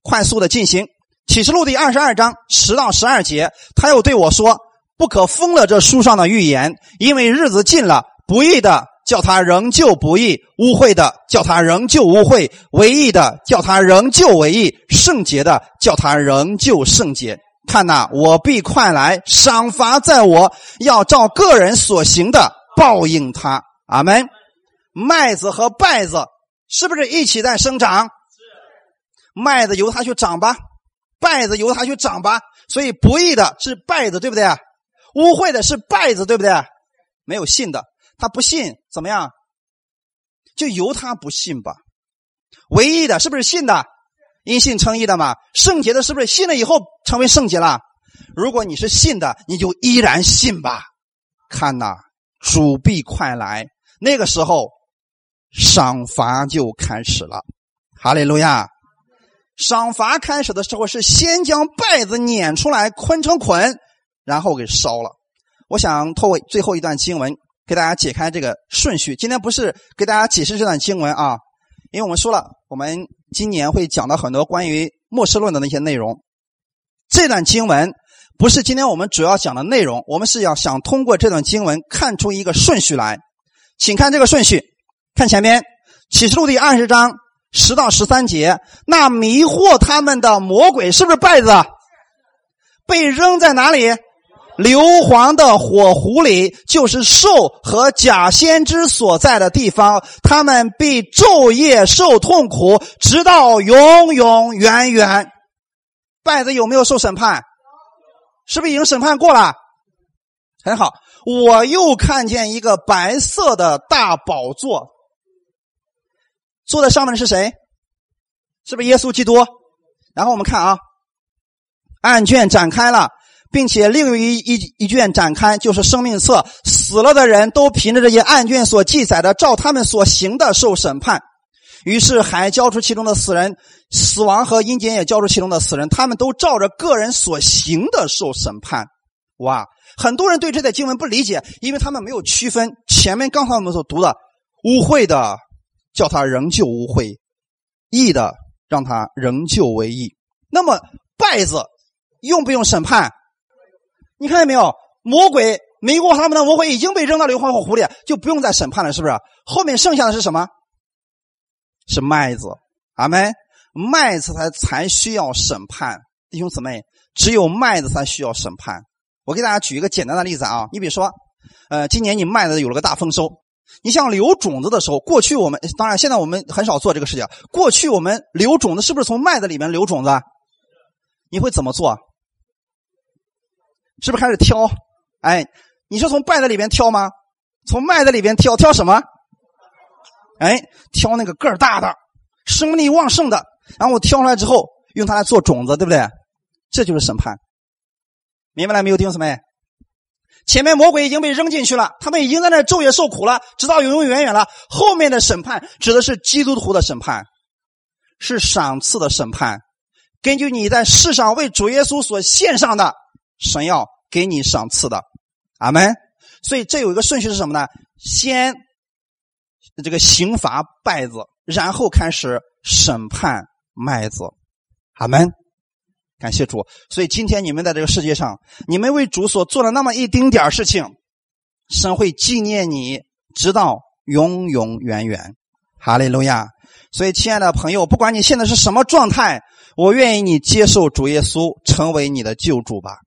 快速的进行启示录第二十二章十到十二节，他又对我说：“不可封了这书上的预言，因为日子近了。”不义的叫他仍旧不义，污秽的叫他仍旧污秽，唯义的叫他仍旧唯义，圣洁的叫他仍旧圣洁。看呐，我必快来，赏罚在我，要照个人所行的报应他。阿门。麦子和稗子是不是一起在生长？麦子由它去长吧，稗子由它去长吧。所以不义的是稗子，对不对？污秽的是稗子，对不对？没有信的。他不信怎么样？就由他不信吧。唯一的是不是信的？因信称义的嘛。圣洁的是不是信了以后成为圣洁了？如果你是信的，你就依然信吧。看呐，主必快来，那个时候赏罚就开始了。哈利路亚！赏罚开始的时候是先将败子撵出来，捆成捆，然后给烧了。我想透过最后一段经文。给大家解开这个顺序。今天不是给大家解释这段经文啊，因为我们说了，我们今年会讲到很多关于末世论的那些内容。这段经文不是今天我们主要讲的内容，我们是要想通过这段经文看出一个顺序来。请看这个顺序，看前面启示录第二十章十到十三节，那迷惑他们的魔鬼是不是败子？被扔在哪里？硫磺的火湖里，就是兽和假先知所在的地方，他们必昼夜受痛苦，直到永永远远。拜子有没有受审判？是不是已经审判过了？很好，我又看见一个白色的大宝座，坐在上面的是谁？是不是耶稣基督？然后我们看啊，案卷展开了。并且另一一一卷展开，就是生命册。死了的人都凭着这些案卷所记载的，照他们所行的受审判。于是还交出其中的死人，死亡和阴间也交出其中的死人，他们都照着个人所行的受审判。哇！很多人对这段经文不理解，因为他们没有区分前面刚才我们所读的污秽的，叫他仍旧污秽；义的，让他仍旧为义。那么败子用不用审判？你看见没有？魔鬼迷惑他们的魔鬼已经被扔到硫磺火湖里，就不用再审判了，是不是？后面剩下的是什么？是麦子，阿门。麦子才才需要审判，弟兄姊妹，只有麦子才需要审判。我给大家举一个简单的例子啊，你比如说，呃，今年你麦子有了个大丰收，你像留种子的时候，过去我们当然现在我们很少做这个事情。过去我们留种子是不是从麦子里面留种子？你会怎么做？是不是开始挑？哎，你是从麦子里边挑吗？从麦子里边挑，挑什么？哎，挑那个个儿大的、生命力旺盛的，然后挑出来之后，用它来做种子，对不对？这就是审判，明白了没有，弟兄姊妹？前面魔鬼已经被扔进去了，他们已经在那昼夜受苦了，直到永永远远了。后面的审判指的是基督徒的审判，是赏赐的审判。根据你在世上为主耶稣所献上的，神要给你赏赐的。阿门。所以这有一个顺序是什么呢？先这个刑罚败子，然后开始审判麦子。阿门。感谢主，所以今天你们在这个世界上，你们为主所做了那么一丁点事情，神会纪念你，直到永永远远。哈利路亚！所以，亲爱的朋友，不管你现在是什么状态，我愿意你接受主耶稣成为你的救主吧，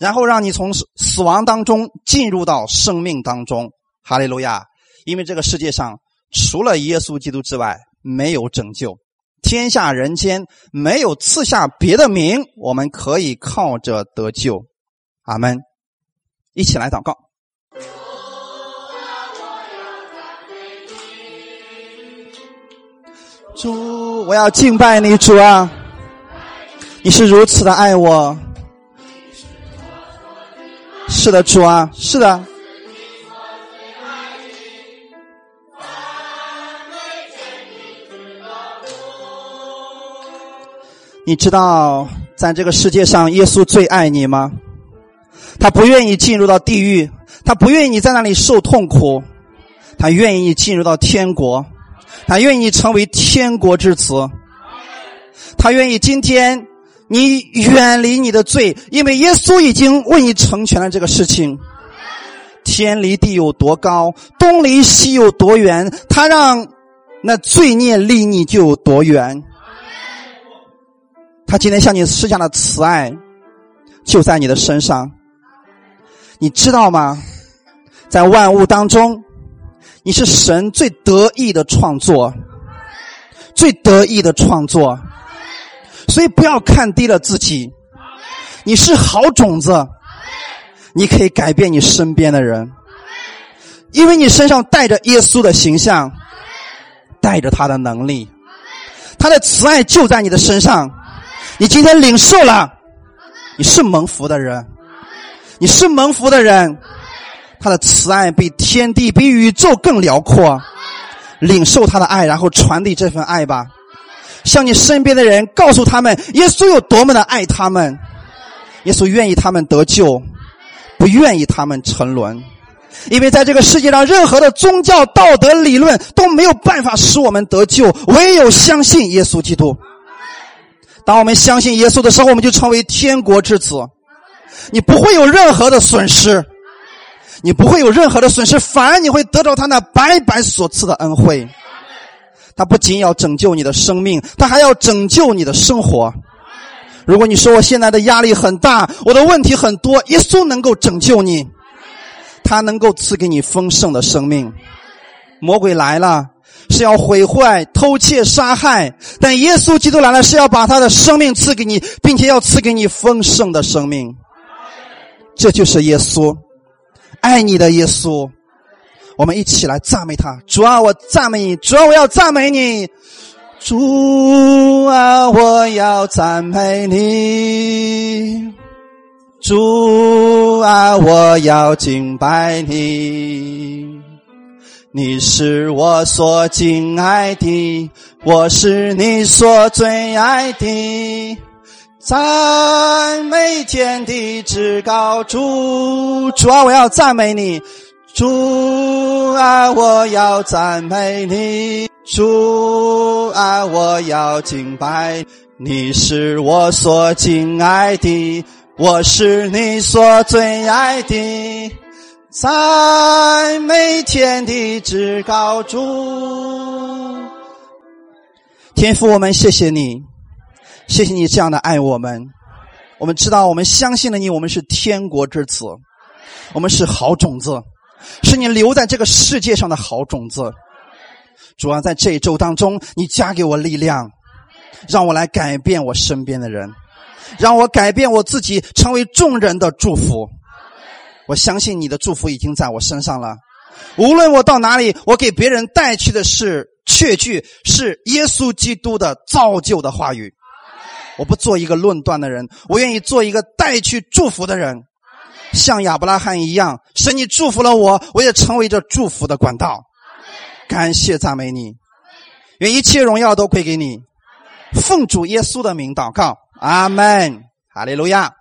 然后让你从死死亡当中进入到生命当中。哈利路亚！因为这个世界上除了耶稣基督之外，没有拯救。天下人间没有赐下别的名，我们可以靠着得救。阿门！一起来祷告。主，我要敬拜你，主啊！你是如此的爱我。是的，主啊，是的。你知道，在这个世界上，耶稣最爱你吗？他不愿意进入到地狱，他不愿意你在那里受痛苦，他愿意进入到天国，他愿意成为天国之子，他愿意今天你远离你的罪，因为耶稣已经为你成全了这个事情。天离地有多高，东离西有多远，他让那罪孽离你就有多远。他今天向你施加的慈爱，就在你的身上。你知道吗？在万物当中，你是神最得意的创作，最得意的创作。所以不要看低了自己，你是好种子，你可以改变你身边的人，因为你身上带着耶稣的形象，带着他的能力，他的慈爱就在你的身上。你今天领受了，你是蒙福的人，你是蒙福的人，他的慈爱比天地比宇宙更辽阔，领受他的爱，然后传递这份爱吧，向你身边的人告诉他们，耶稣有多么的爱他们，耶稣愿意他们得救，不愿意他们沉沦，因为在这个世界上，任何的宗教道德理论都没有办法使我们得救，唯有相信耶稣基督。当我们相信耶稣的时候，我们就成为天国之子。你不会有任何的损失，你不会有任何的损失，反而你会得到他那白白所赐的恩惠。他不仅要拯救你的生命，他还要拯救你的生活。如果你说我现在的压力很大，我的问题很多，耶稣能够拯救你，他能够赐给你丰盛的生命。魔鬼来了。是要毁坏、偷窃、杀害，但耶稣基督来了，是要把他的生命赐给你，并且要赐给你丰盛的生命。这就是耶稣，爱你的耶稣。我们一起来赞美他。主啊，我赞美你；主啊，我要赞美你；主啊，我要赞美你；主啊，我要敬拜你。你是我所敬爱的，我是你所最爱的，赞美天地至高主。主啊，我要赞美你；主啊，我要赞美你；主啊，我要敬拜。你是我所敬爱的，我是你所最爱的。在每天的至高主，天父，我们谢谢你，谢谢你这样的爱我们。我们知道，我们相信了你，我们是天国之子，我们是好种子，是你留在这个世界上的好种子。主要在这一周当中，你加给我力量，让我来改变我身边的人，让我改变我自己，成为众人的祝福。我相信你的祝福已经在我身上了。无论我到哪里，我给别人带去的是确据，是耶稣基督的造就的话语。我不做一个论断的人，我愿意做一个带去祝福的人。像亚伯拉罕一样，神你祝福了我，我也成为这祝福的管道。感谢赞美你，愿一切荣耀都归给你。奉主耶稣的名祷告，阿门，哈利路亚。